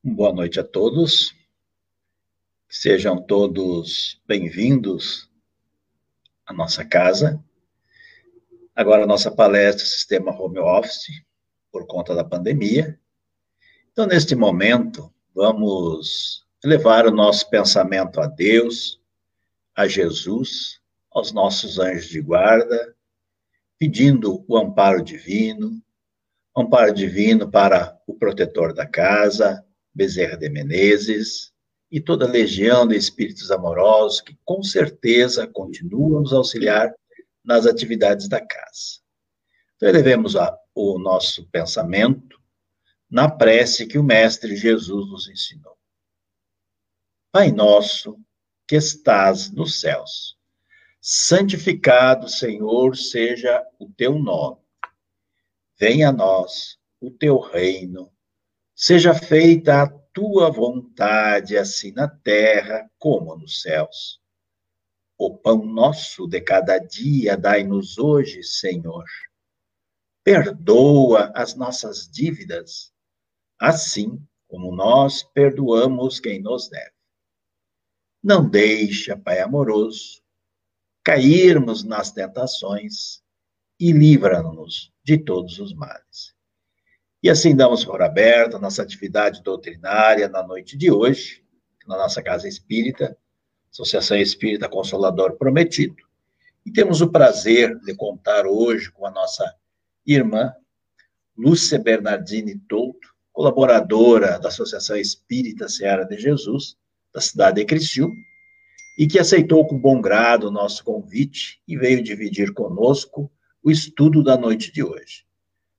Boa noite a todos. Sejam todos bem-vindos à nossa casa. Agora, a nossa palestra Sistema Home Office, por conta da pandemia. Então, neste momento, vamos levar o nosso pensamento a Deus, a Jesus, aos nossos anjos de guarda, pedindo o amparo divino, amparo divino para o protetor da casa, Bezerra de Menezes, e toda a legião de espíritos amorosos que com certeza continuam nos auxiliar nas atividades da casa. Então, elevemos a, o nosso pensamento na prece que o Mestre Jesus nos ensinou. Pai nosso, que estás nos céus, santificado, Senhor, seja o teu nome. Venha a nós o teu reino, seja feita a tua vontade, assim na terra como nos céus. O pão nosso de cada dia dai-nos hoje, Senhor. Perdoa as nossas dívidas, assim como nós perdoamos quem nos deve. Não deixa, Pai amoroso, cairmos nas tentações e livra-nos de todos os males. E assim damos por aberta a nossa atividade doutrinária na noite de hoje, na nossa Casa Espírita, Associação Espírita Consolador Prometido. E temos o prazer de contar hoje com a nossa irmã, Lúcia Bernardini Touto, colaboradora da Associação Espírita Seara de Jesus, da cidade de Criciúma, e que aceitou com bom grado o nosso convite e veio dividir conosco o estudo da noite de hoje.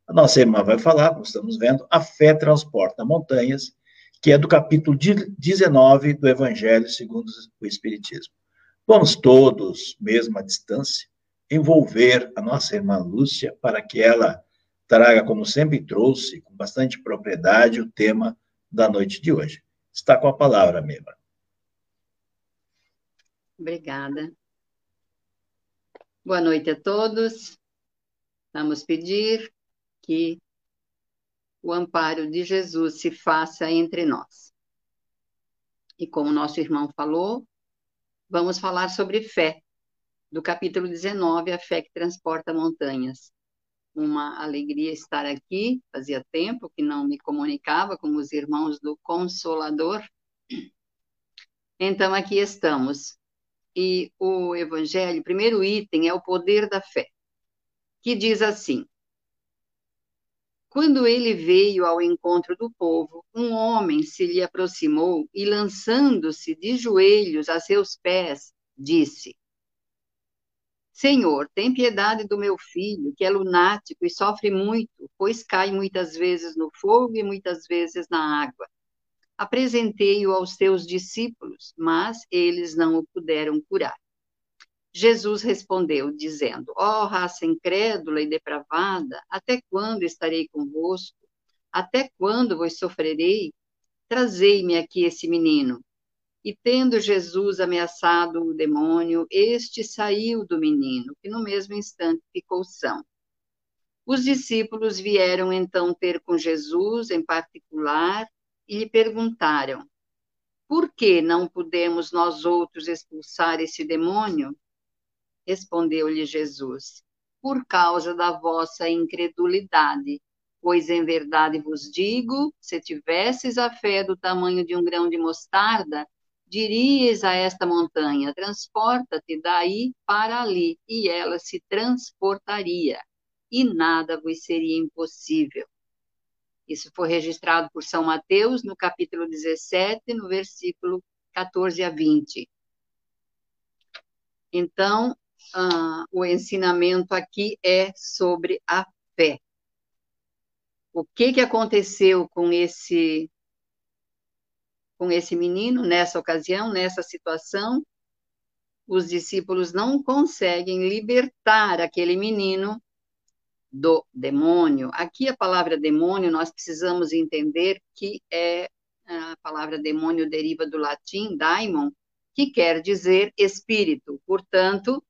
A nossa irmã vai falar, como estamos vendo, a fé transporta montanhas, que é do capítulo 19 do Evangelho segundo o Espiritismo. Vamos todos, mesmo à distância, envolver a nossa irmã Lúcia para que ela traga, como sempre trouxe, com bastante propriedade, o tema da noite de hoje. Está com a palavra, irmã. Obrigada. Boa noite a todos. Vamos pedir que o amparo de Jesus se faça entre nós. E como nosso irmão falou, vamos falar sobre fé, do capítulo 19, a fé que transporta montanhas. Uma alegria estar aqui, fazia tempo que não me comunicava com os irmãos do Consolador. Então, aqui estamos. E o Evangelho, primeiro item é o poder da fé, que diz assim: quando ele veio ao encontro do povo, um homem se lhe aproximou e, lançando-se de joelhos a seus pés, disse: Senhor, tem piedade do meu filho, que é lunático e sofre muito, pois cai muitas vezes no fogo e muitas vezes na água. Apresentei-o aos teus discípulos, mas eles não o puderam curar. Jesus respondeu, dizendo: Ó oh, raça incrédula e depravada, até quando estarei convosco? Até quando vos sofrerei? Trazei-me aqui esse menino. E tendo Jesus ameaçado o demônio, este saiu do menino, que no mesmo instante ficou são. Os discípulos vieram então ter com Jesus em particular e lhe perguntaram: Por que não pudemos nós outros expulsar esse demônio? Respondeu-lhe Jesus: Por causa da vossa incredulidade. Pois em verdade vos digo: se tivesses a fé do tamanho de um grão de mostarda, dirias a esta montanha: transporta-te daí para ali, e ela se transportaria, e nada vos seria impossível. Isso foi registrado por São Mateus no capítulo 17, no versículo 14 a 20. Então, ah, o ensinamento aqui é sobre a fé. O que, que aconteceu com esse com esse menino nessa ocasião, nessa situação? Os discípulos não conseguem libertar aquele menino do demônio. Aqui a palavra demônio nós precisamos entender que é a palavra demônio deriva do latim daimon, que quer dizer espírito. Portanto,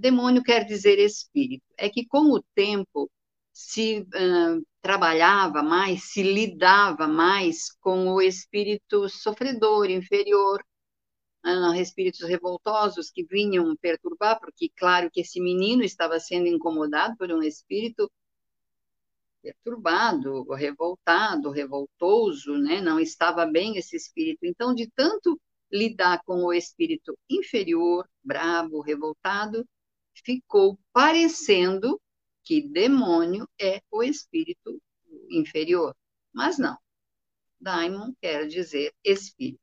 demônio quer dizer espírito. É que com o tempo se uh, trabalhava mais, se lidava mais com o espírito sofredor, inferior, uh, espíritos revoltosos que vinham perturbar, porque, claro, que esse menino estava sendo incomodado por um espírito perturbado, revoltado, revoltoso, né? não estava bem esse espírito. Então, de tanto lidar com o espírito inferior, bravo, revoltado, ficou parecendo que demônio é o espírito inferior. Mas não. Daimon quer dizer espírito.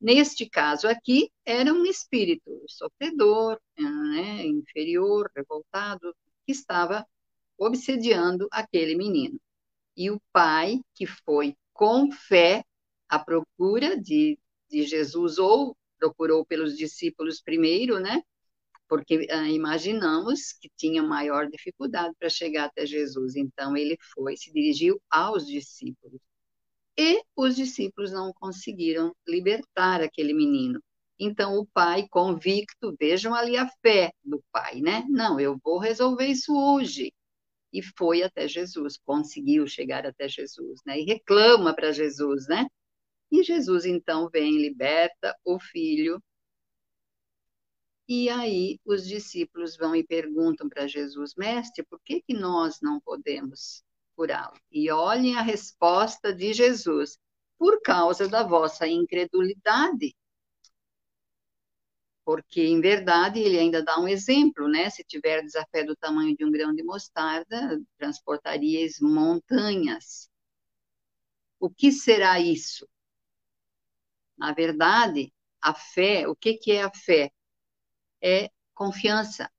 Neste caso aqui, era um espírito sofredor, né, inferior, revoltado, que estava obsediando aquele menino. E o pai, que foi com fé à procura de, de Jesus, ou procurou pelos discípulos primeiro, né? Porque ah, imaginamos que tinha maior dificuldade para chegar até Jesus. Então, ele foi, se dirigiu aos discípulos. E os discípulos não conseguiram libertar aquele menino. Então, o pai, convicto, vejam ali a fé do pai, né? Não, eu vou resolver isso hoje e foi até Jesus, conseguiu chegar até Jesus, né? E reclama para Jesus, né? E Jesus então vem, liberta o filho. E aí os discípulos vão e perguntam para Jesus, mestre, por que que nós não podemos curá-lo? E olhem a resposta de Jesus: por causa da vossa incredulidade porque em verdade ele ainda dá um exemplo, né? Se tiver a fé do tamanho de um grão de mostarda, transportaríeis montanhas. O que será isso? Na verdade, a fé, o que, que é a fé? É confiança.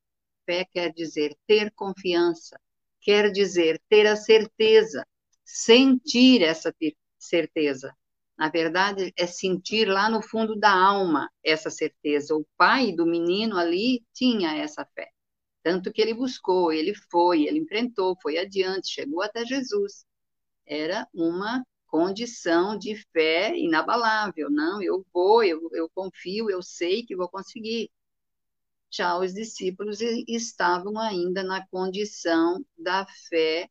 Fé quer dizer ter confiança, quer dizer ter a certeza, sentir essa certeza. Na verdade, é sentir lá no fundo da alma essa certeza. O pai do menino ali tinha essa fé. Tanto que ele buscou, ele foi, ele enfrentou, foi adiante, chegou até Jesus. Era uma condição de fé inabalável. Não, eu vou, eu, eu confio, eu sei que vou conseguir. Já os discípulos estavam ainda na condição da fé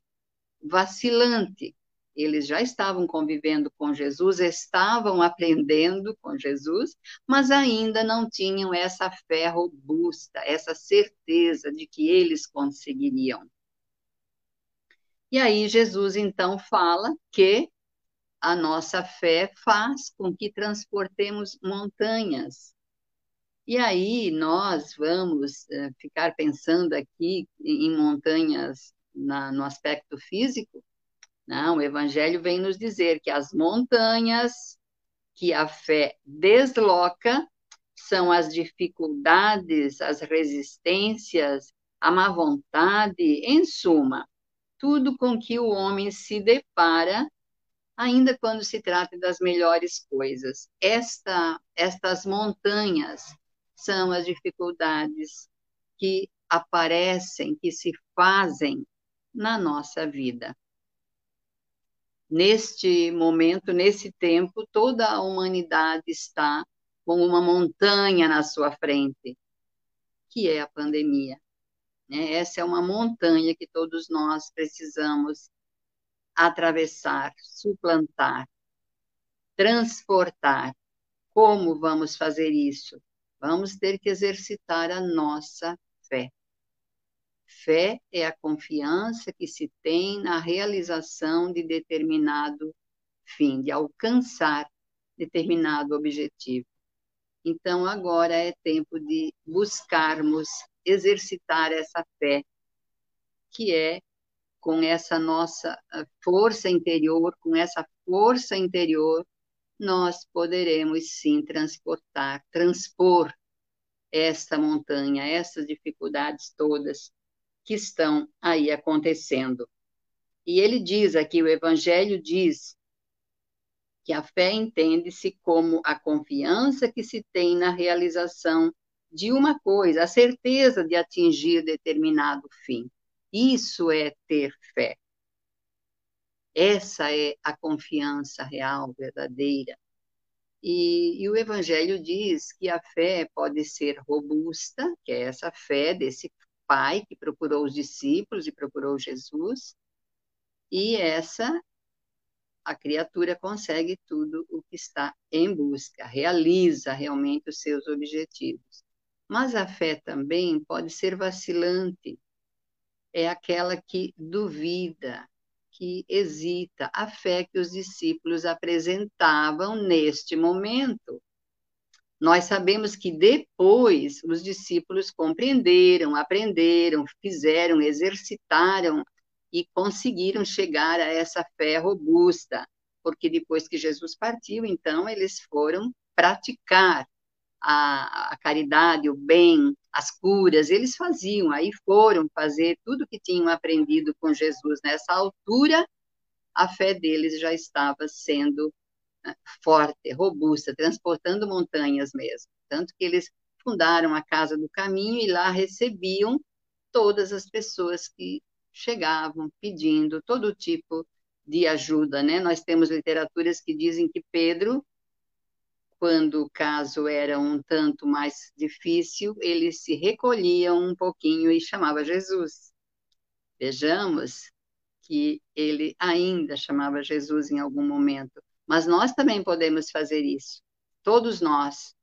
vacilante, eles já estavam convivendo com Jesus, estavam aprendendo com Jesus, mas ainda não tinham essa fé robusta, essa certeza de que eles conseguiriam. E aí Jesus então fala que a nossa fé faz com que transportemos montanhas. E aí nós vamos uh, ficar pensando aqui em montanhas na, no aspecto físico, não, o Evangelho vem nos dizer que as montanhas que a fé desloca são as dificuldades, as resistências, a má vontade, em suma, tudo com que o homem se depara, ainda quando se trata das melhores coisas. Esta, estas montanhas são as dificuldades que aparecem, que se fazem na nossa vida neste momento, nesse tempo, toda a humanidade está com uma montanha na sua frente, que é a pandemia. Né? Essa é uma montanha que todos nós precisamos atravessar, suplantar, transportar. Como vamos fazer isso? Vamos ter que exercitar a nossa fé. Fé é a confiança que se tem na realização de determinado fim, de alcançar determinado objetivo. Então, agora é tempo de buscarmos exercitar essa fé, que é com essa nossa ah, força interior, com essa força interior, nós poderemos sim transportar, transpor esta montanha, essas dificuldades todas que estão aí acontecendo. E ele diz aqui, o Evangelho diz que a fé entende-se como a confiança que se tem na realização de uma coisa, a certeza de atingir determinado fim. Isso é ter fé. Essa é a confiança real, verdadeira. E, e, o Evangelho diz que a fé pode ser robusta, que é essa fé desse pai que procurou os discípulos e procurou Jesus, E essa a criatura consegue tudo o que está em busca, realiza realmente os seus objetivos. Mas a fé também pode ser vacilante, é aquela que duvida, que hesita, a fé que os discípulos apresentavam neste momento. Nós sabemos que depois os discípulos compreenderam, aprenderam, fizeram, exercitaram e conseguiram chegar a essa fé robusta, porque depois que Jesus partiu, então eles foram praticar a, a, caridade, o bem, as curas, eles faziam, aí foram fazer tudo que tinham aprendido com Jesus. Nessa altura, a fé deles já estava sendo né, forte, robusta, transportando montanhas mesmo. Tanto que eles fundaram a Casa do Caminho e lá recebiam todas as pessoas que chegavam pedindo todo tipo de ajuda, né? Nós temos literaturas que dizem que Pedro, quando o caso era um tanto mais difícil, ele se recolhia um pouquinho e chamava Jesus. Vejamos que ele ainda chamava Jesus em algum momento, mas nós também podemos fazer isso. Todos nós,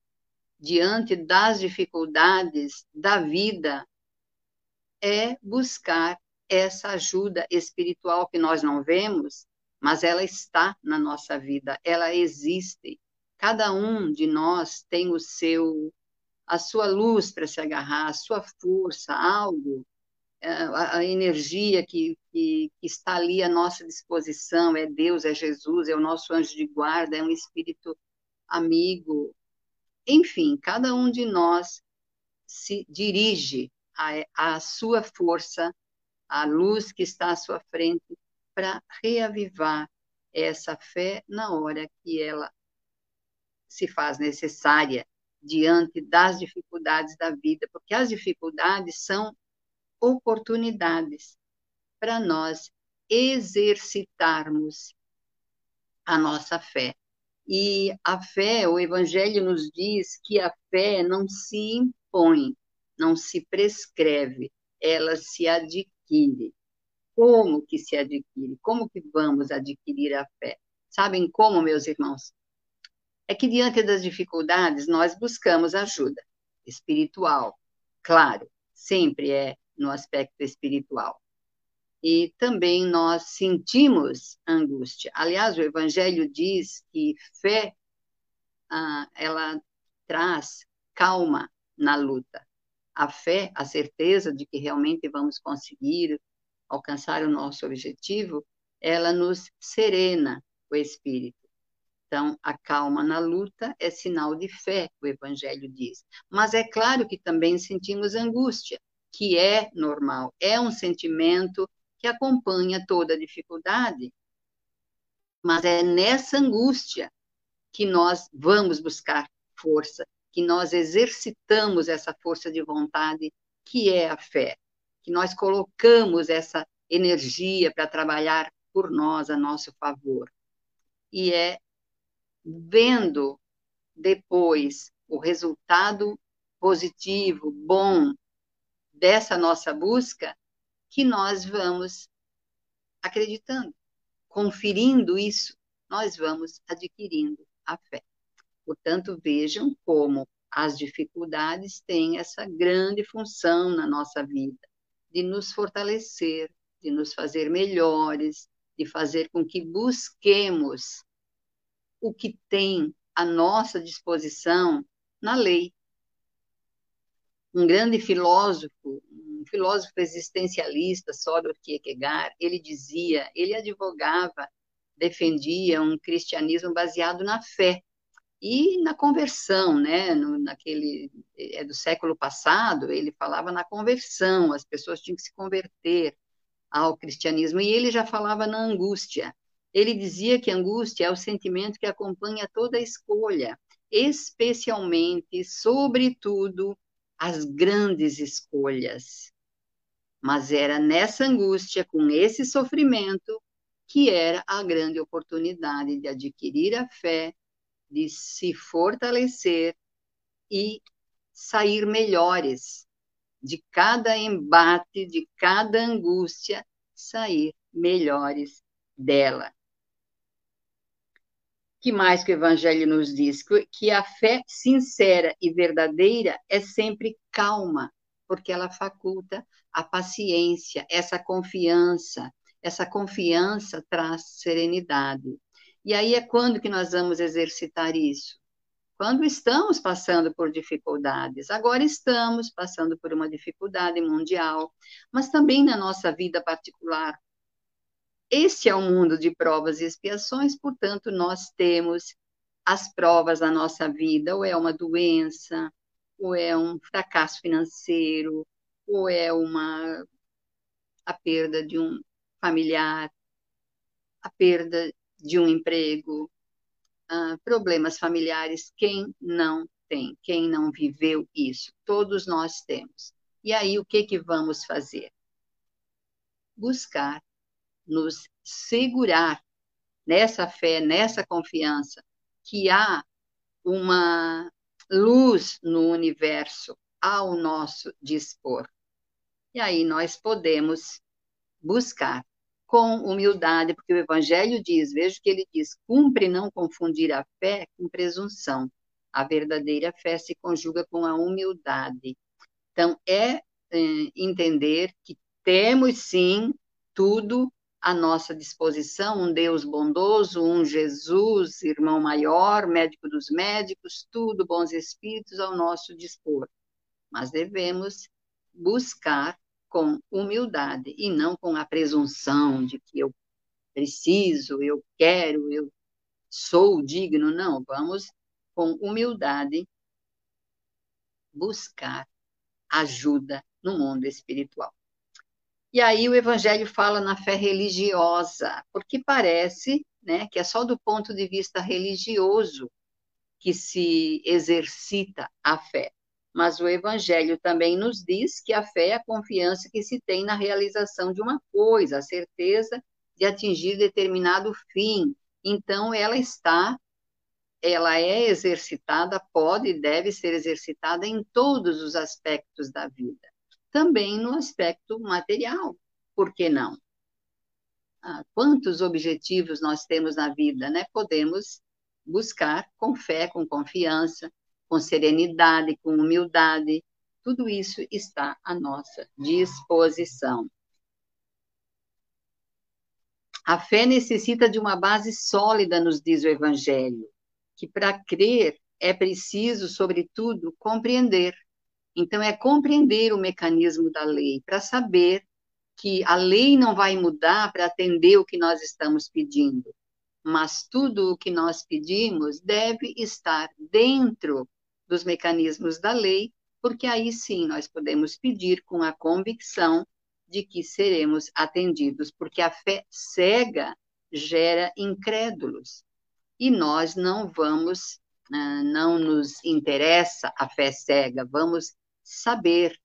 diante das dificuldades da vida, é buscar essa ajuda espiritual que nós não vemos, mas ela está na nossa vida, ela existe. Cada um de nós tem o seu a sua luz para se agarrar, a sua força, algo, é, a, energia que, que, que, está ali à nossa disposição, é Deus, é Jesus, é o nosso anjo de guarda, é um espírito amigo. Enfim, cada um de nós se dirige à sua força a luz que está à sua frente, para reavivar essa fé na hora que ela se faz necessária diante das dificuldades da vida, porque as dificuldades são oportunidades para nós exercitarmos a nossa fé. E a fé, o Evangelho nos diz que a fé não se impõe, não se prescreve, ela se adquire? Como que se adquire? Como que vamos adquirir a fé? Sabem como, meus irmãos? É que diante das dificuldades nós buscamos ajuda espiritual. Claro, sempre é no aspecto espiritual. E também nós sentimos angústia. Aliás, o Evangelho diz que fé, ah, ela traz calma na luta a fé, a certeza de que realmente vamos conseguir alcançar o nosso objetivo, ela nos serena o espírito. Então, a calma na luta é sinal de fé, o Evangelho diz. Mas é claro que também sentimos angústia, que é normal, é um sentimento que acompanha toda dificuldade. Mas é nessa angústia que nós vamos buscar força, que nós exercitamos essa força de vontade que é a fé, que nós colocamos essa energia para trabalhar por nós a nosso favor. E é vendo depois o resultado positivo, bom dessa nossa busca, que nós vamos acreditando, conferindo isso, nós vamos adquirindo a fé. Portanto, vejam como as dificuldades têm essa grande função na nossa vida, de nos fortalecer, de nos fazer melhores, de fazer com que busquemos o que tem à nossa disposição na lei. Um grande filósofo, um filósofo existencialista, Soros Kierkegaard, ele dizia, ele advogava, defendia um cristianismo baseado na fé, e na conversão, né, no, naquele, é do século passado, ele falava na conversão, as pessoas tinham que se converter ao cristianismo, e ele já falava na angústia. Ele dizia que angústia é o sentimento que acompanha toda escolha, especialmente, sobretudo, as grandes escolhas. Mas era nessa angústia, com esse sofrimento, que era a grande oportunidade de adquirir a fé de se fortalecer e sair melhores de cada embate, de cada angústia, sair melhores dela. Que mais que o Evangelho nos diz? Que a fé sincera e verdadeira é sempre calma, porque ela faculta a paciência, essa confiança. Essa confiança traz serenidade. E aí é quando que nós vamos exercitar isso? Quando estamos passando por dificuldades. Agora estamos passando por uma dificuldade mundial, mas também na nossa vida particular. Este é o um mundo de provas e expiações, portanto, nós temos as provas na nossa vida, ou é uma doença, ou é um fracasso financeiro, ou é uma a perda de um familiar, a perda de um emprego, uh, problemas familiares, quem não tem, quem não viveu isso? Todos nós temos. E aí, o que, que vamos fazer? Buscar nos segurar nessa fé, nessa confiança, que há uma luz no universo ao nosso dispor. E aí nós podemos buscar com humildade, porque o Evangelho diz, veja que ele diz, cumpre não confundir a fé com presunção. A verdadeira fé se conjuga com a humildade. Então, é, é entender que temos sim tudo à nossa disposição, um Deus bondoso, um Jesus, irmão maior, médico dos médicos, tudo, bons espíritos ao nosso dispor. Mas devemos buscar com humildade e não com a presunção de que eu preciso, eu quero, eu sou digno. Não, vamos com humildade buscar ajuda no mundo espiritual. E aí o evangelho fala na fé religiosa, porque parece, né, que é só do ponto de vista religioso que se exercita a fé mas o Evangelho também nos diz que a fé é a confiança que se tem na realização de uma coisa, a certeza de atingir determinado fim. Então, ela está, ela é exercitada, pode e deve ser exercitada em todos os aspectos da vida, também no aspecto material, por que não? Ah, quantos objetivos nós temos na vida, né? Podemos buscar com fé, com confiança, com serenidade, com humildade. Tudo isso está à nossa disposição. A fé necessita de uma base sólida, nos diz o Evangelho, que para crer é preciso, sobretudo, compreender. Então, é compreender o mecanismo da lei, para saber que a lei não vai mudar para atender o que nós estamos pedindo, mas tudo o que nós pedimos deve estar dentro dos mecanismos da lei, porque aí sim nós podemos pedir com a convicção de que seremos atendidos, porque a fé cega gera incrédulos. E nós não vamos, ah, não nos interessa a fé cega, vamos saber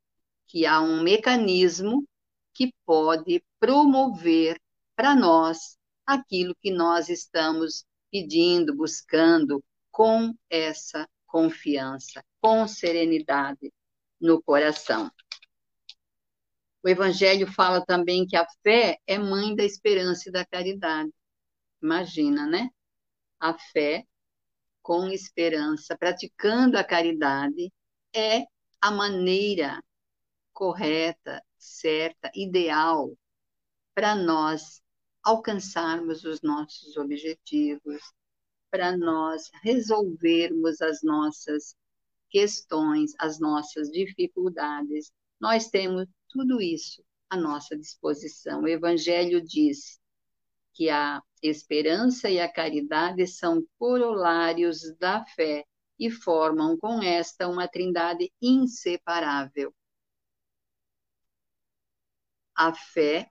que há um mecanismo que pode promover para nós aquilo que nós estamos pedindo, buscando com essa confiança, com serenidade no coração. O Evangelho fala também que a fé é mãe da esperança e da caridade. Imagina, né? A fé com esperança, praticando a caridade, é a maneira correta, certa, ideal para nós alcançarmos os nossos objetivos, para nós resolvermos as nossas questões, as nossas dificuldades. Nós temos tudo isso à nossa disposição. O Evangelho diz que a esperança e a caridade são corolários da fé e formam com esta uma trindade inseparável. A fé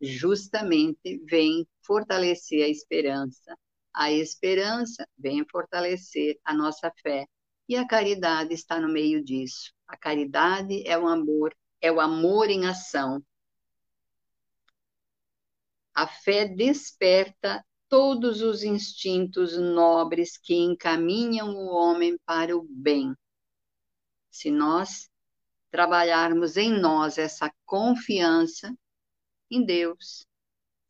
justamente vem fortalecer a esperança, a esperança vem fortalecer a nossa fé e a caridade está no meio disso. A caridade é o amor, é o amor em ação. A fé desperta todos os instintos nobres que encaminham o homem para o bem. Se nós trabalharmos em nós essa confiança em Deus,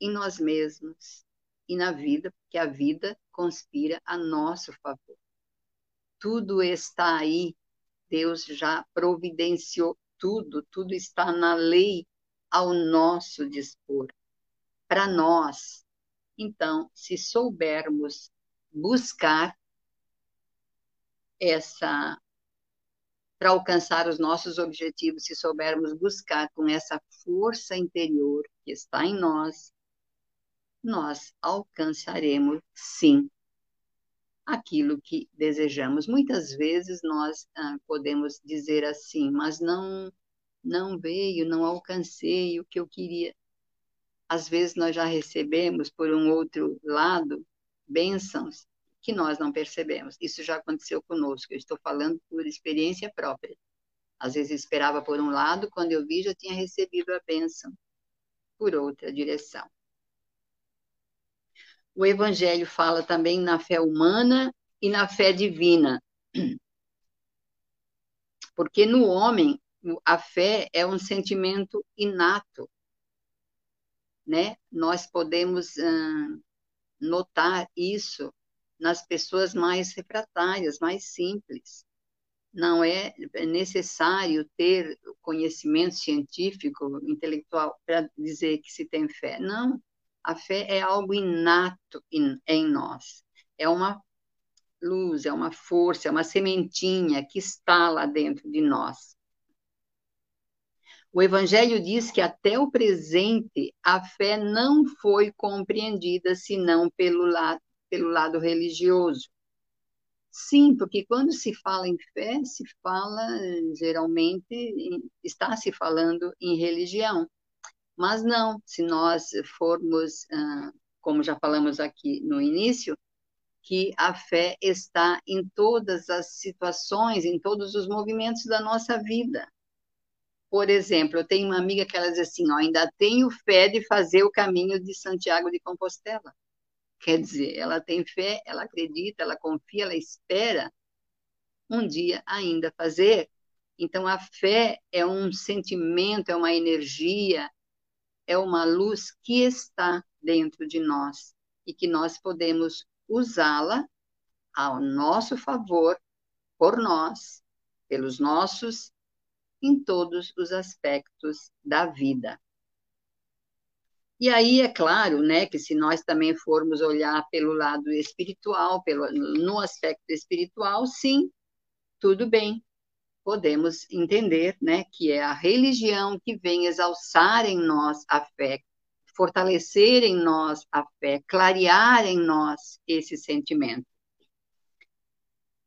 em nós mesmos e na vida, porque a vida conspira a nosso favor. Tudo está aí, Deus já providenciou tudo, tudo está na lei ao nosso dispor, para nós. Então, se soubermos buscar essa para alcançar os nossos objetivos, se soubermos buscar com essa força interior que está em nós, nós alcançaremos sim aquilo que desejamos. Muitas vezes nós ah, podemos dizer assim, mas não não veio, não alcancei o que eu queria. Às vezes nós já recebemos por um outro lado bênçãos que nós não percebemos. Isso já aconteceu conosco, eu estou falando por experiência própria. Às vezes esperava por um lado, quando eu vi, já tinha recebido a bênção por outra direção. O Evangelho fala também na fé humana e na fé divina. Porque no homem, a fé é um sentimento inato. Né? Nós podemos hum, notar isso nas pessoas mais refratárias, mais simples. Não é necessário ter conhecimento científico, intelectual, para dizer que se tem fé. Não. A fé é algo inato em nós. É uma luz, é uma força, é uma sementinha que está lá dentro de nós. O Evangelho diz que até o presente a fé não foi compreendida senão pelo lado pelo lado religioso. Sim, porque quando se fala em fé, se fala, geralmente, está se falando em religião. Mas não, se nós formos, ah, como já falamos aqui no início, que a fé está em todas as situações, em todos os movimentos da nossa vida. Por exemplo, eu tenho uma amiga que ela diz assim, ó, ainda tenho fé de fazer o caminho de Santiago de Compostela. Quer dizer, ela tem fé, ela acredita, ela confia, ela espera um dia ainda fazer. Então, a fé é um sentimento, é uma energia, é uma luz que está dentro de nós e que nós podemos usá-la ao nosso favor, por nós, pelos nossos, em todos os aspectos da vida. E aí é claro, né, que se nós também formos olhar pelo lado espiritual, pelo no aspecto espiritual, sim, tudo bem. Podemos entender, né, que é a religião que vem exalçar em nós a fé, fortalecer em nós a fé, clarear em nós esse sentimento.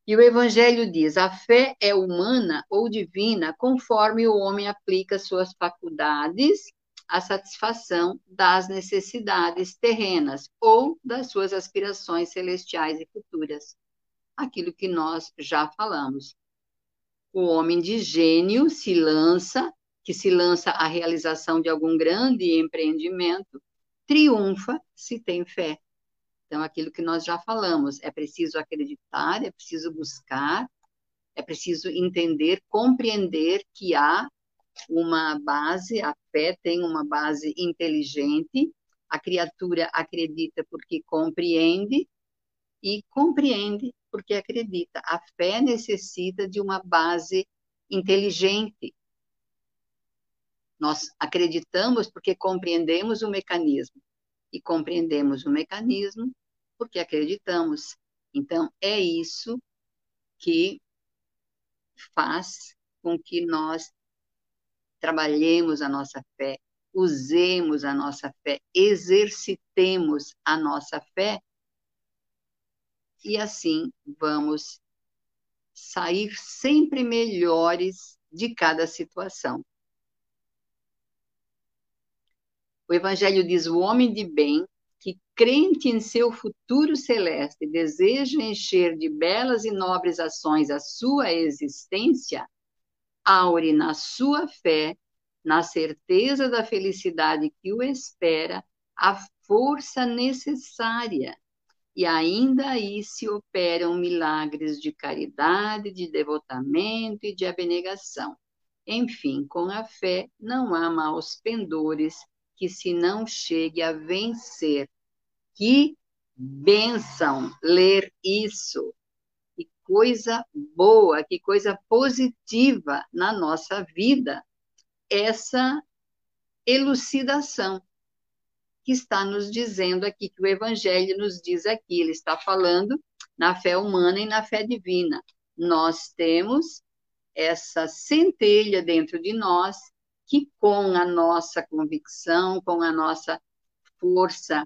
E o Evangelho diz: a fé é humana ou divina conforme o homem aplica suas faculdades a satisfação das necessidades terrenas ou das suas aspirações celestiais e futuras. Aquilo que nós já falamos. O homem de gênio se lança, que se lança à realização de algum grande empreendimento, triunfa se tem fé. Então, aquilo que nós já falamos, é preciso acreditar, é preciso buscar, é preciso entender, compreender que há uma base, a fé tem uma base inteligente, a criatura acredita porque compreende e compreende porque acredita. A fé necessita de uma base inteligente. Nós acreditamos porque compreendemos o mecanismo e compreendemos o mecanismo porque acreditamos. Então, é isso que faz com que nós trabalhemos a nossa fé, usemos a nossa fé, exercitemos a nossa fé, e assim vamos sair sempre melhores de cada situação. O Evangelho diz: o homem de bem, que crente em seu futuro celeste, deseja encher de belas e nobres ações a sua existência, aure na sua fé, na certeza da felicidade que o espera, a força necessária. E ainda aí se operam milagres de caridade, de devotamento e de abnegação. Enfim, com a fé não há maus pendores que se não chegue a vencer. Que bênção ler isso! Que coisa boa, que coisa positiva na nossa vida, essa elucidação que está nos dizendo aqui, que o Evangelho nos diz aqui. Ele está falando na fé humana e na fé divina. Nós temos essa centelha dentro de nós que com a nossa convicção, com a nossa força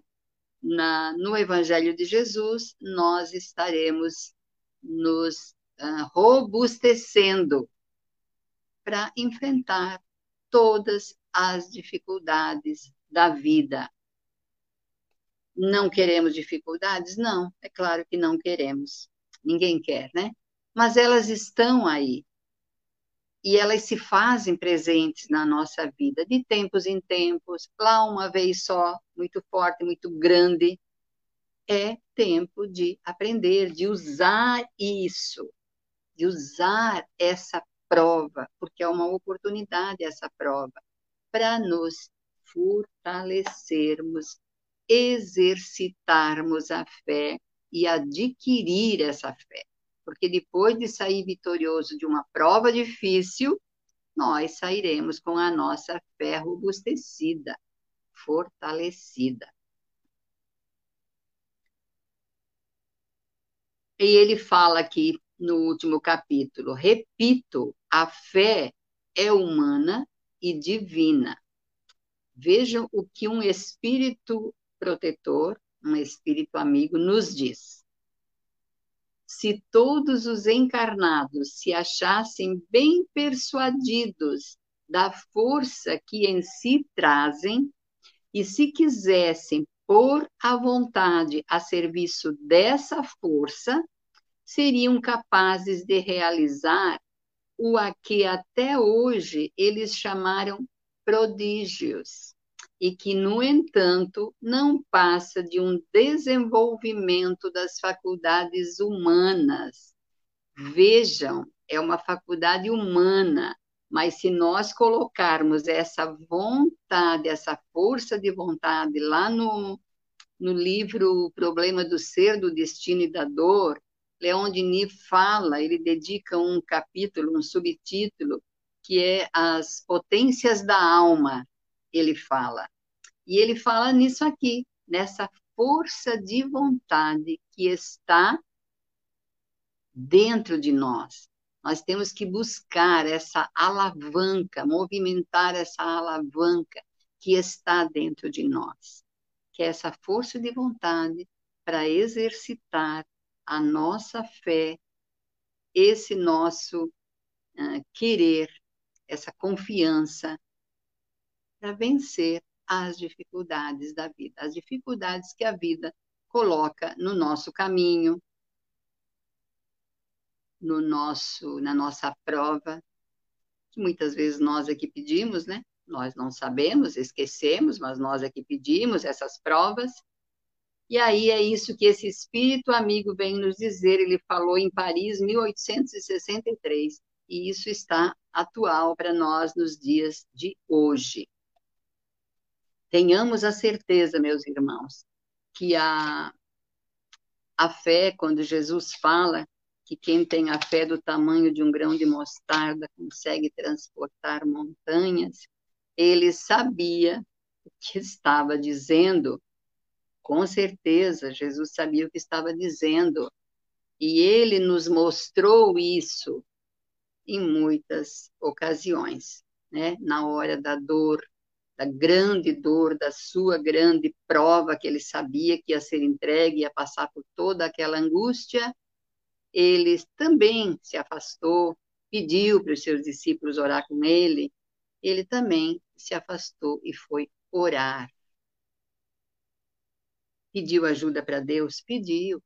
na, no Evangelho de Jesus, nós estaremos nos uh, robustecendo para enfrentar todas as dificuldades da vida. Não queremos dificuldades? Não, é claro que não queremos. Ninguém quer, né? Mas elas estão aí e elas se fazem presentes na nossa vida, de tempos em tempos, lá uma vez só, muito forte, muito grande. É tempo de aprender, de usar isso, de usar essa prova, porque é uma oportunidade essa prova, para nos fortalecermos, exercitarmos a fé e adquirir essa fé porque depois de sair vitorioso de uma prova difícil, nós sairemos com a nossa fé robustecida, fortalecida. E ele fala aqui no último capítulo: repito, a fé é humana e divina. Vejam o que um espírito protetor, um espírito amigo, nos diz se todos os encarnados se achassem bem persuadidos da força que em si trazem e se quisessem pôr a vontade a serviço dessa força, seriam capazes de realizar o a que até hoje eles chamaram prodígios e que, no entanto, não passa de um desenvolvimento das faculdades humanas. Vejam, é uma faculdade humana, mas se nós colocarmos essa vontade, essa força de vontade lá no, no livro Problema do Ser, do Destino e da Dor, Leon Denis fala, ele dedica um capítulo, um subtítulo, que é As Potências da Alma, ele fala. E ele fala nisso aqui, nessa força de vontade que está dentro de nós. Nós temos que buscar essa alavanca, movimentar essa alavanca que está dentro de nós, que é essa força de vontade para exercitar a nossa fé, esse nosso uh, querer, essa confiança para vencer as dificuldades da vida, as dificuldades que a vida coloca no nosso caminho, no nosso, na nossa prova, que muitas vezes nós é que pedimos, né? Nós não sabemos, esquecemos, mas nós é que pedimos essas provas. E aí é isso que esse espírito amigo vem nos dizer. Ele falou em Paris, 1863, e isso está atual para nós nos dias de hoje. Tenhamos a certeza, meus irmãos, que a, a fé, quando Jesus fala que quem tem a fé do tamanho de um grão de mostarda consegue transportar montanhas, ele sabia o que estava dizendo. Com certeza, Jesus sabia o que estava dizendo. E ele nos mostrou isso em muitas ocasiões, né? Na hora da dor, da grande dor, da sua grande prova que ele sabia que ia ser entregue, ia passar por toda aquela angústia, ele também se afastou, pediu para os seus discípulos orar com ele, ele também se afastou e foi orar. Pediu ajuda para Deus? Pediu.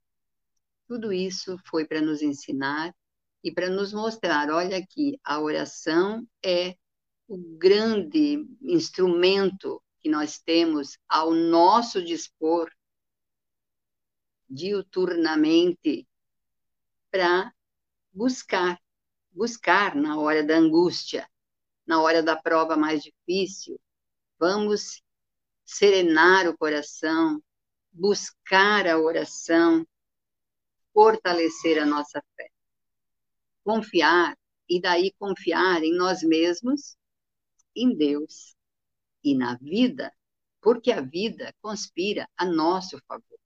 Tudo isso foi para nos ensinar e para nos mostrar: olha aqui, a oração é o grande instrumento que nós temos ao nosso dispor diuturnamente para buscar, buscar na hora da angústia, na hora da prova mais difícil. Vamos serenar o coração, buscar a oração, fortalecer a nossa fé. Confiar, e daí confiar em nós mesmos, em Deus e na vida, porque a vida conspira a nosso favor.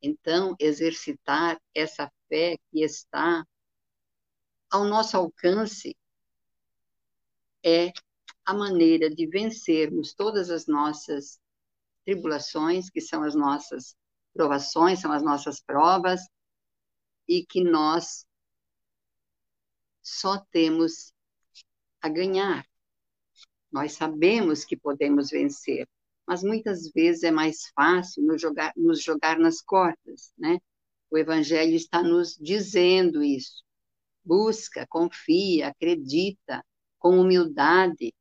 Então, exercitar essa fé que está ao nosso alcance é a maneira de vencermos todas as nossas tribulações, que são as nossas provações, são as nossas provas, e que nós só temos a ganhar. Nós sabemos que podemos vencer, mas muitas vezes é mais fácil nos jogar, nos jogar nas cordas, né? O Evangelho está nos dizendo isso. Busca, confia, acredita, com humildade.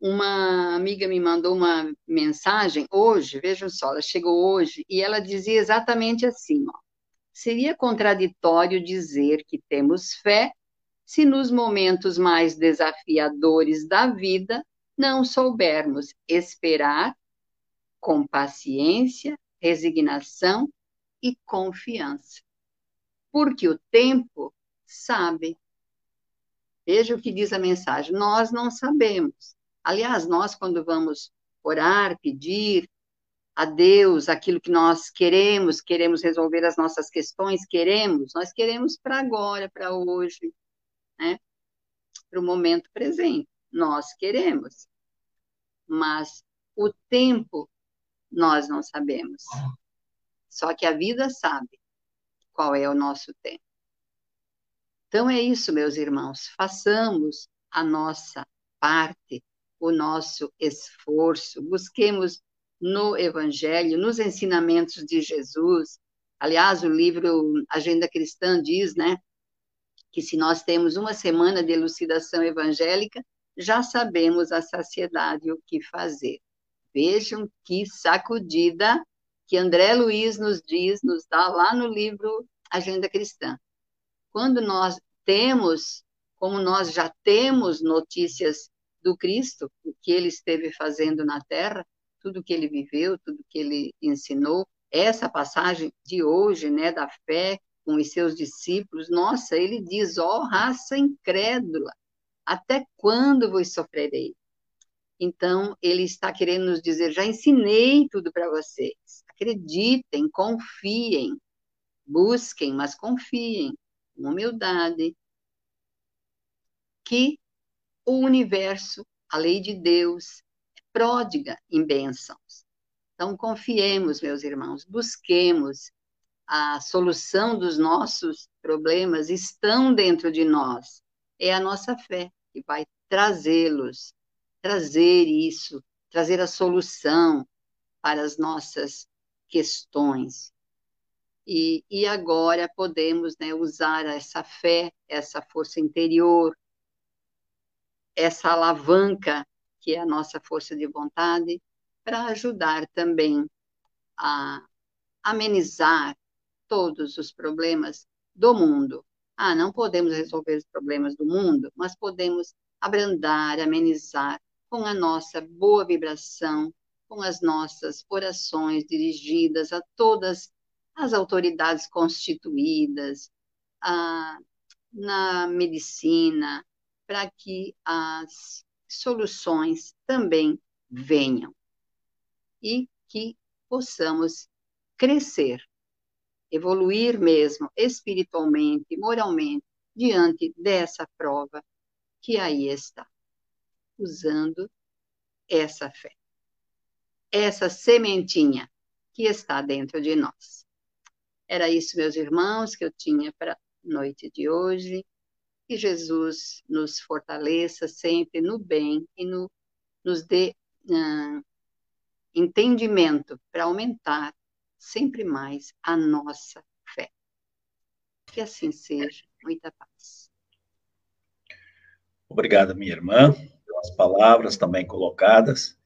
Uma amiga me mandou uma mensagem hoje, vejam só, ela chegou hoje e ela dizia exatamente assim: ó, seria contraditório dizer que temos fé se nos momentos mais desafiadores da vida não soubermos esperar com paciência, resignação e confiança. Porque o tempo sabe. Veja o que diz a mensagem. Nós não sabemos. Aliás, nós, quando vamos orar, pedir a Deus aquilo que nós queremos, queremos resolver as nossas questões, queremos, nós queremos para agora, para hoje, né? Para o momento presente. Nós queremos. Mas o tempo nós não sabemos. Só que a vida sabe qual é o nosso tempo. Então é isso, meus irmãos, façamos a nossa parte, o nosso esforço, busquemos no Evangelho, nos ensinamentos de Jesus. Aliás, o livro Agenda Cristã diz, né, que se nós temos uma semana de elucidação evangélica, já sabemos a saciedade o que fazer. Vejam que sacudida que André Luiz nos diz, nos dá lá no livro Agenda Cristã. Quando nós temos, como nós já temos notícias do Cristo, o que ele esteve fazendo na terra, tudo que ele viveu, tudo que ele ensinou, essa passagem de hoje, né, da fé com os seus discípulos, nossa, ele diz, ó oh, raça incrédula, até quando vos sofrerei? Então, ele está querendo nos dizer, já ensinei tudo para vocês, acreditem, confiem, busquem, mas confiem, com humildade, que o universo, a lei de Deus, é pródiga em bênçãos. Então, confiemos, meus irmãos, busquemos a solução dos nossos problemas estão dentro de nós. É a nossa fé que vai trazê-los, trazer isso, trazer a solução para as nossas questões. E, e agora podemos né, usar essa fé, essa força interior, essa alavanca, que é a nossa força de vontade, para ajudar também a amenizar todos os problemas do mundo. Ah, não podemos resolver os problemas do mundo, mas podemos abrandar, amenizar com a nossa boa vibração, com as nossas orações dirigidas a todas as autoridades constituídas, a, na medicina, para que as soluções também venham e que possamos crescer, evoluir mesmo espiritualmente, moralmente, diante dessa prova que aí está, usando essa fé, essa sementinha que está dentro de nós. Era isso, meus irmãos, que eu tinha para noite de hoje. Que Jesus nos fortaleça sempre no bem e no, nos dê uh, entendimento para aumentar sempre mais a nossa fé. Que assim seja. Muita paz. Obrigado, minha irmã, pelas palavras também colocadas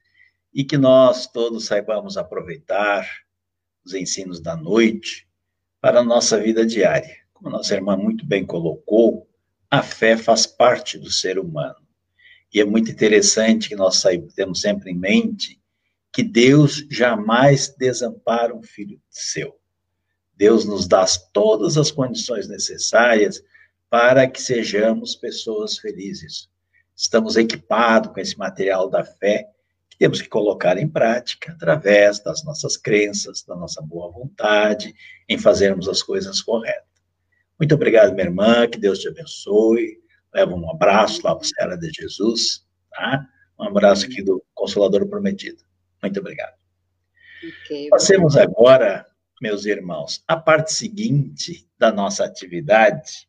e que nós todos saibamos aproveitar os ensinos da noite para a nossa vida diária. Como nossa irmã muito bem colocou, a fé faz parte do ser humano. E é muito interessante que nós temos sempre em mente que Deus jamais desampara um filho seu. Deus nos dá todas as condições necessárias para que sejamos pessoas felizes. Estamos equipados com esse material da fé que temos que colocar em prática através das nossas crenças, da nossa boa vontade, em fazermos as coisas corretas. Muito obrigado, minha irmã, que Deus te abençoe. Leva um abraço lá para a Senhora de Jesus, tá? Um abraço aqui do Consolador Prometido. Muito obrigado. Okay. Passemos agora, meus irmãos, à parte seguinte da nossa atividade,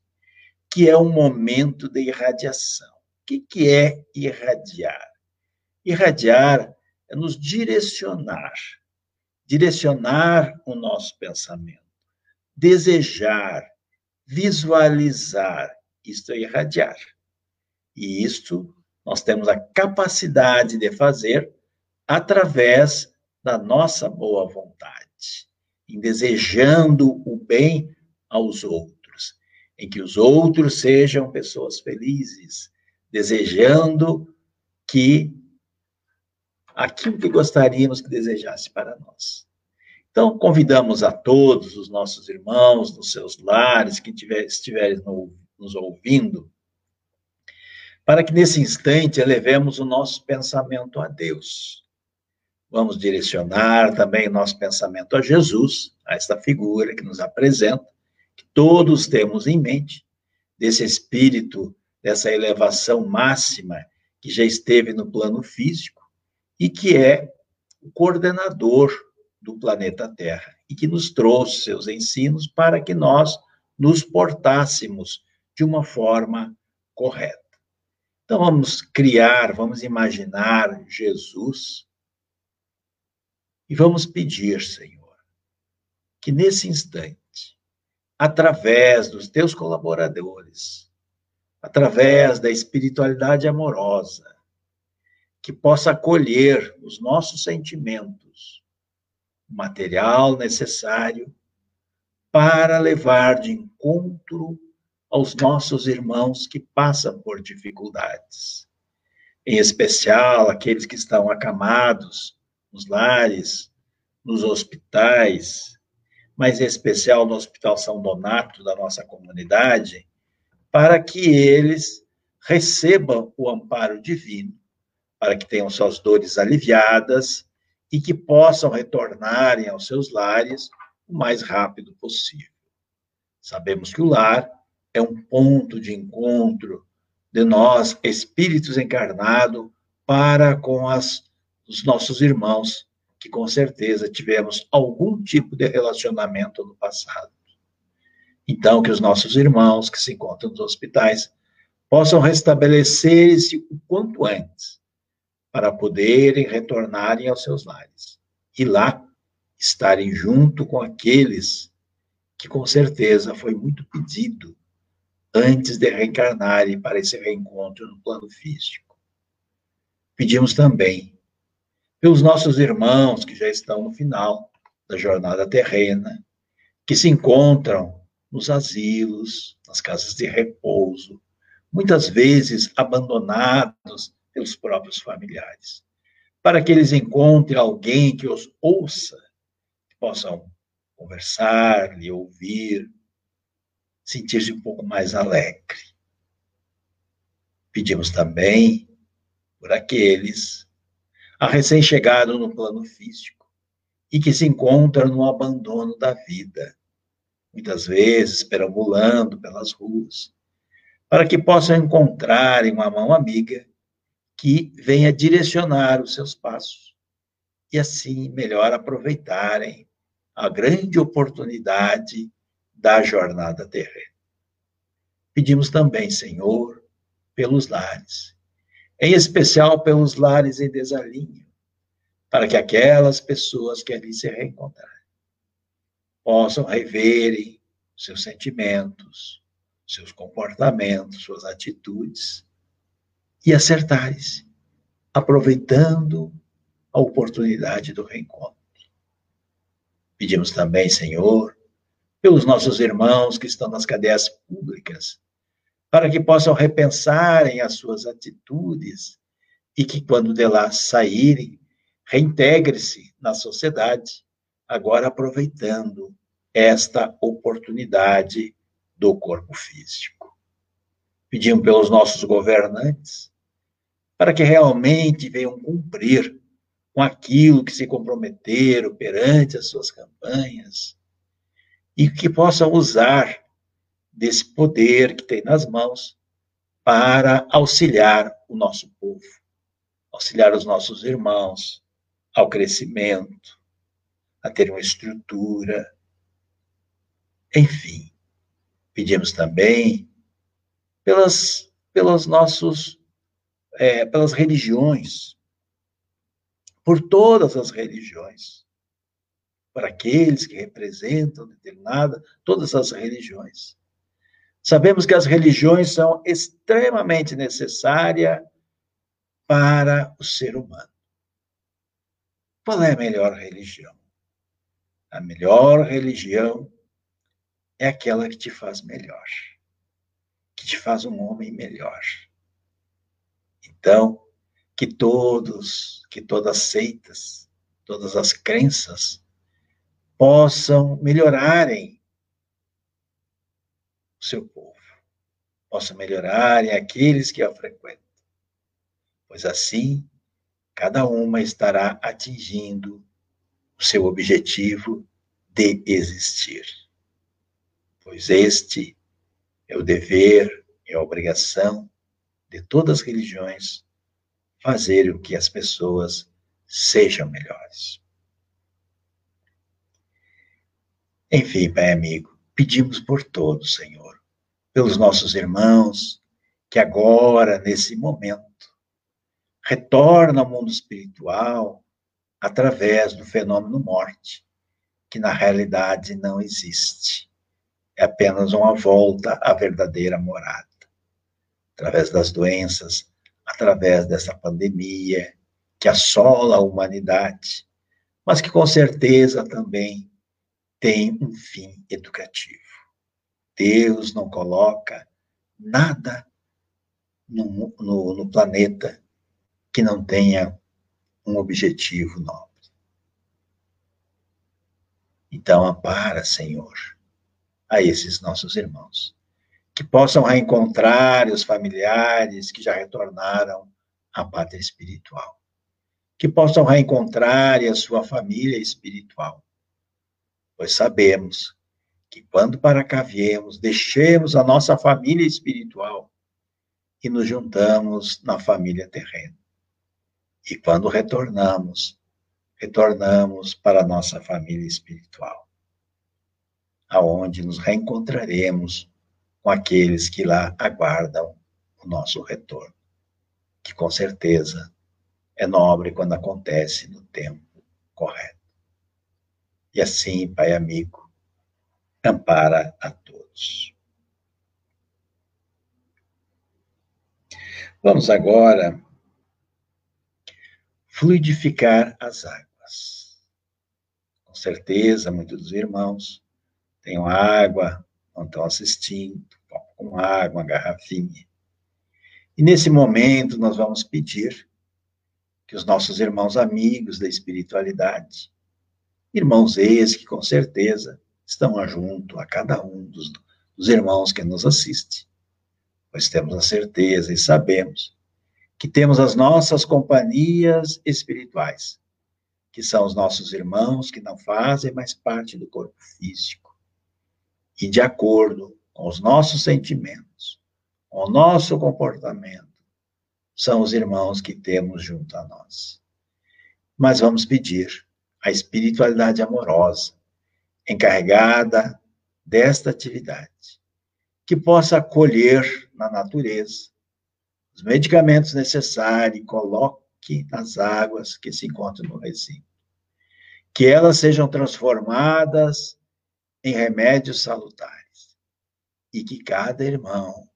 que é o momento de irradiação. O que, que é irradiar? Irradiar é nos direcionar, direcionar o nosso pensamento, desejar, visualizar, isto é irradiar. E isto nós temos a capacidade de fazer através da nossa boa vontade, em desejando o bem aos outros, em que os outros sejam pessoas felizes, desejando que aquilo que gostaríamos que desejasse para nós. Então, convidamos a todos os nossos irmãos nos seus lares, que tiver, estiverem no, nos ouvindo, para que nesse instante elevemos o nosso pensamento a Deus. Vamos direcionar também nosso pensamento a Jesus, a esta figura que nos apresenta, que todos temos em mente, desse espírito, dessa elevação máxima que já esteve no plano físico e que é o coordenador do planeta Terra e que nos trouxe seus ensinos para que nós nos portássemos de uma forma correta. Então vamos criar, vamos imaginar Jesus e vamos pedir, Senhor, que nesse instante, através dos teus colaboradores, através da espiritualidade amorosa, que possa acolher os nossos sentimentos, o material necessário para levar de encontro aos nossos irmãos que passam por dificuldades, em especial aqueles que estão acamados nos lares, nos hospitais, mas em especial no Hospital São Donato da nossa comunidade, para que eles recebam o amparo divino, para que tenham suas dores aliviadas e que possam retornarem aos seus lares o mais rápido possível. Sabemos que o lar é um ponto de encontro de nós, espíritos encarnados, para com as, os nossos irmãos, que com certeza tivemos algum tipo de relacionamento no passado. Então, que os nossos irmãos que se encontram nos hospitais possam restabelecer-se o quanto antes, para poderem retornarem aos seus lares. E lá estarem junto com aqueles que com certeza foi muito pedido antes de reencarnarem para esse reencontro no plano físico. Pedimos também pelos nossos irmãos que já estão no final da jornada terrena, que se encontram nos asilos, nas casas de repouso, muitas vezes abandonados pelos próprios familiares, para que eles encontrem alguém que os ouça, que possam conversar, lhe ouvir, sentir-se um pouco mais alegre. Pedimos também por aqueles a recém-chegado no plano físico e que se encontram no abandono da vida, muitas vezes perambulando pelas ruas, para que possam encontrar uma mão amiga que venha direcionar os seus passos e assim melhor aproveitarem a grande oportunidade da jornada terrena. Pedimos também, Senhor, pelos lares, em especial pelos lares em desalinho, para que aquelas pessoas que ali se reencontrarem possam reverem seus sentimentos, seus comportamentos, suas atitudes e acertarem-se, aproveitando a oportunidade do reencontro. Pedimos também, Senhor, pelos nossos irmãos que estão nas cadeias públicas, para que possam repensarem as suas atitudes e que, quando de lá saírem, reintegre-se na sociedade, agora aproveitando esta oportunidade do corpo físico. Pedimos pelos nossos governantes para que realmente venham cumprir com aquilo que se comprometeram perante as suas campanhas e que possam usar desse poder que tem nas mãos para auxiliar o nosso povo, auxiliar os nossos irmãos ao crescimento, a ter uma estrutura. Enfim, pedimos também pelas, pelos nossos, é, pelas religiões, por todas as religiões, por aqueles que representam determinada, todas as religiões. Sabemos que as religiões são extremamente necessárias para o ser humano. Qual é a melhor religião? A melhor religião é aquela que te faz melhor, que te faz um homem melhor. Então, que todos, que todas as seitas, todas as crenças possam melhorarem o seu povo, possam melhorarem aqueles que a frequentam, pois assim cada uma estará atingindo o seu objetivo de existir. Pois este é o dever, é a obrigação de todas as religiões fazer o que as pessoas sejam melhores. Enfim, Pai amigo, pedimos por todos, Senhor, pelos nossos irmãos que agora, nesse momento, retorna ao mundo espiritual através do fenômeno morte, que na realidade não existe. É apenas uma volta à verdadeira morada. Através das doenças, através dessa pandemia que assola a humanidade, mas que com certeza também tem um fim educativo. Deus não coloca nada no, no, no planeta que não tenha um objetivo nobre. Então, ampara, Senhor, a esses nossos irmãos, que possam reencontrar os familiares que já retornaram à pátria espiritual, que possam reencontrar a sua família espiritual, pois sabemos que quando para cá viemos, deixemos a nossa família espiritual e nos juntamos na família terrena. E quando retornamos, retornamos para a nossa família espiritual, aonde nos reencontraremos com aqueles que lá aguardam o nosso retorno, que com certeza é nobre quando acontece no tempo correto. E assim, Pai amigo, ampara a todos. Vamos agora fluidificar as águas. Com certeza, muitos dos irmãos têm água, não estão assistindo, com água, uma garrafinha. E nesse momento nós vamos pedir que os nossos irmãos amigos da espiritualidade, irmãos esses que com certeza estão junto a cada um dos, dos irmãos que nos assiste, pois temos a certeza e sabemos que temos as nossas companhias espirituais, que são os nossos irmãos que não fazem mais parte do corpo físico. E de acordo com os nossos sentimentos, com o nosso comportamento, são os irmãos que temos junto a nós. Mas vamos pedir a espiritualidade amorosa, encarregada desta atividade, que possa acolher na natureza os medicamentos necessários e coloque nas águas que se encontram no recinto. Que elas sejam transformadas em remédios salutares. E que cada irmão,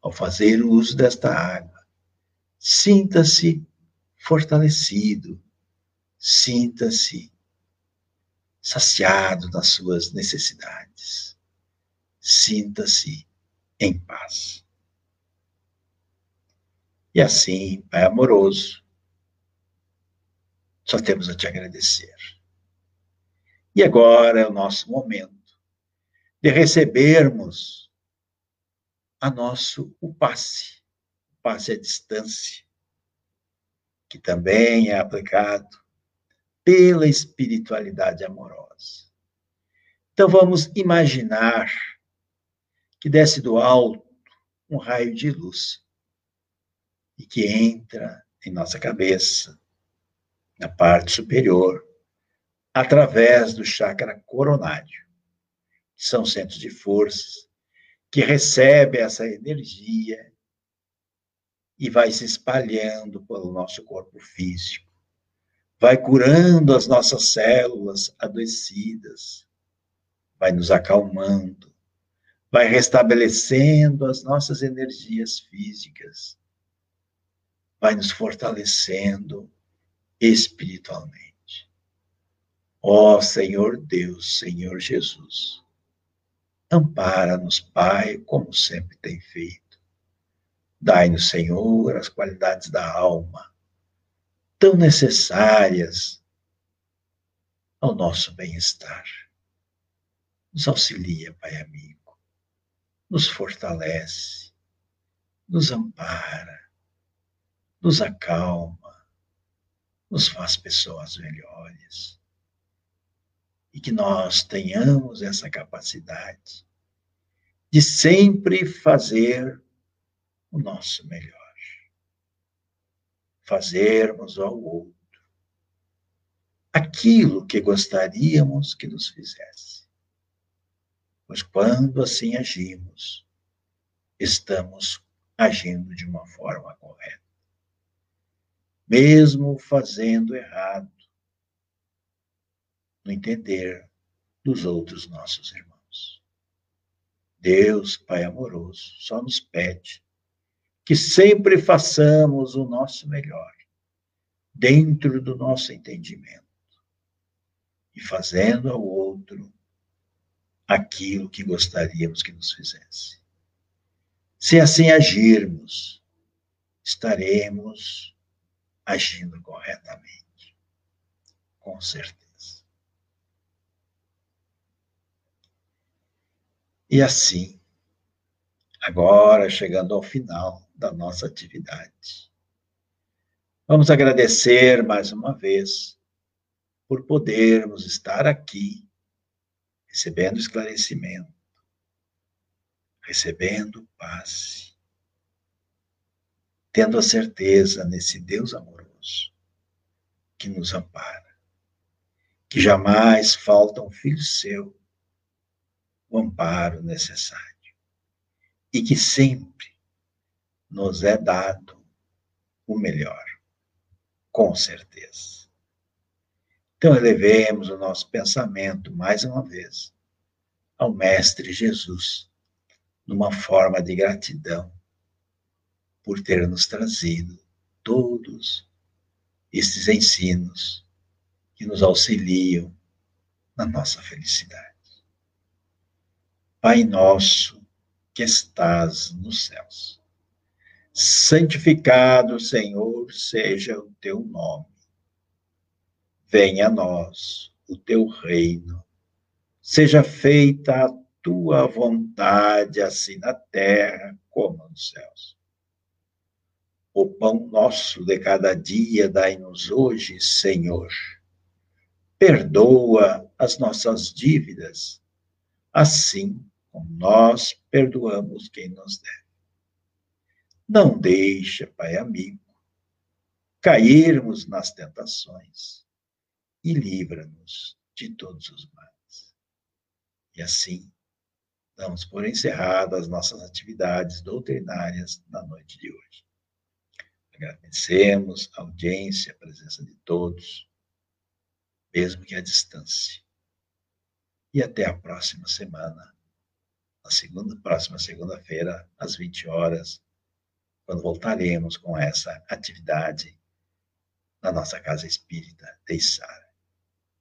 ao fazer uso desta água, sinta-se fortalecido, sinta-se saciado das suas necessidades, sinta-se em paz. E assim, Pai amoroso, só temos a te agradecer. E agora é o nosso momento de recebermos a nosso o passe, o passe à distância, que também é aplicado pela espiritualidade amorosa. Então vamos imaginar que desce do alto um raio de luz e que entra em nossa cabeça, na parte superior, através do chakra coronário, que são centros de forças, que recebe essa energia e vai se espalhando pelo nosso corpo físico, vai curando as nossas células adoecidas, vai nos acalmando, vai restabelecendo as nossas energias físicas, vai nos fortalecendo espiritualmente. Ó oh, Senhor Deus, Senhor Jesus, ampara-nos, Pai, como sempre tem feito. Dai-nos, Senhor, as qualidades da alma, tão necessárias ao nosso bem-estar. Nos auxilia, Pai amigo nos fortalece, nos ampara, nos acalma, nos faz pessoas melhores. E que nós tenhamos essa capacidade de sempre fazer o nosso melhor. Fazermos ao outro aquilo que gostaríamos que nos fizesse. Pois quando assim agimos, estamos agindo de uma forma correta. Mesmo fazendo errado, no entender dos outros nossos irmãos. Deus, Pai amoroso, só nos pede que sempre façamos o nosso melhor, dentro do nosso entendimento, e fazendo ao outro aquilo que gostaríamos que nos fizesse. Se assim agirmos, estaremos agindo corretamente, com certeza. E assim, agora chegando ao final da nossa atividade, vamos agradecer mais uma vez por podermos estar aqui recebendo esclarecimento, recebendo paz, tendo a certeza nesse Deus amoroso que nos ampara, que jamais falta um filho seu o amparo necessário e que sempre nos é dado o melhor, com certeza. Então, elevemos o nosso pensamento, mais uma vez, ao Mestre Jesus, numa forma de gratidão por ter nos trazido todos esses ensinos que nos auxiliam na nossa felicidade. Pai nosso que estás nos céus, santificado, Senhor, seja o teu nome venha a nós o teu reino. Seja feita a tua vontade, assim na terra como nos céus. O pão nosso de cada dia dai-nos hoje, Senhor. Perdoa as nossas dívidas, assim como nós perdoamos quem nos deve. Não deixa, Pai amigo, cairmos nas tentações e livra-nos de todos os males. E assim, damos por encerradas as nossas atividades doutrinárias na noite de hoje. Agradecemos a audiência, a presença de todos, mesmo que à distância. E até a próxima semana, na segunda, próxima segunda-feira, às 20 horas, quando voltaremos com essa atividade na nossa casa espírita de Içara.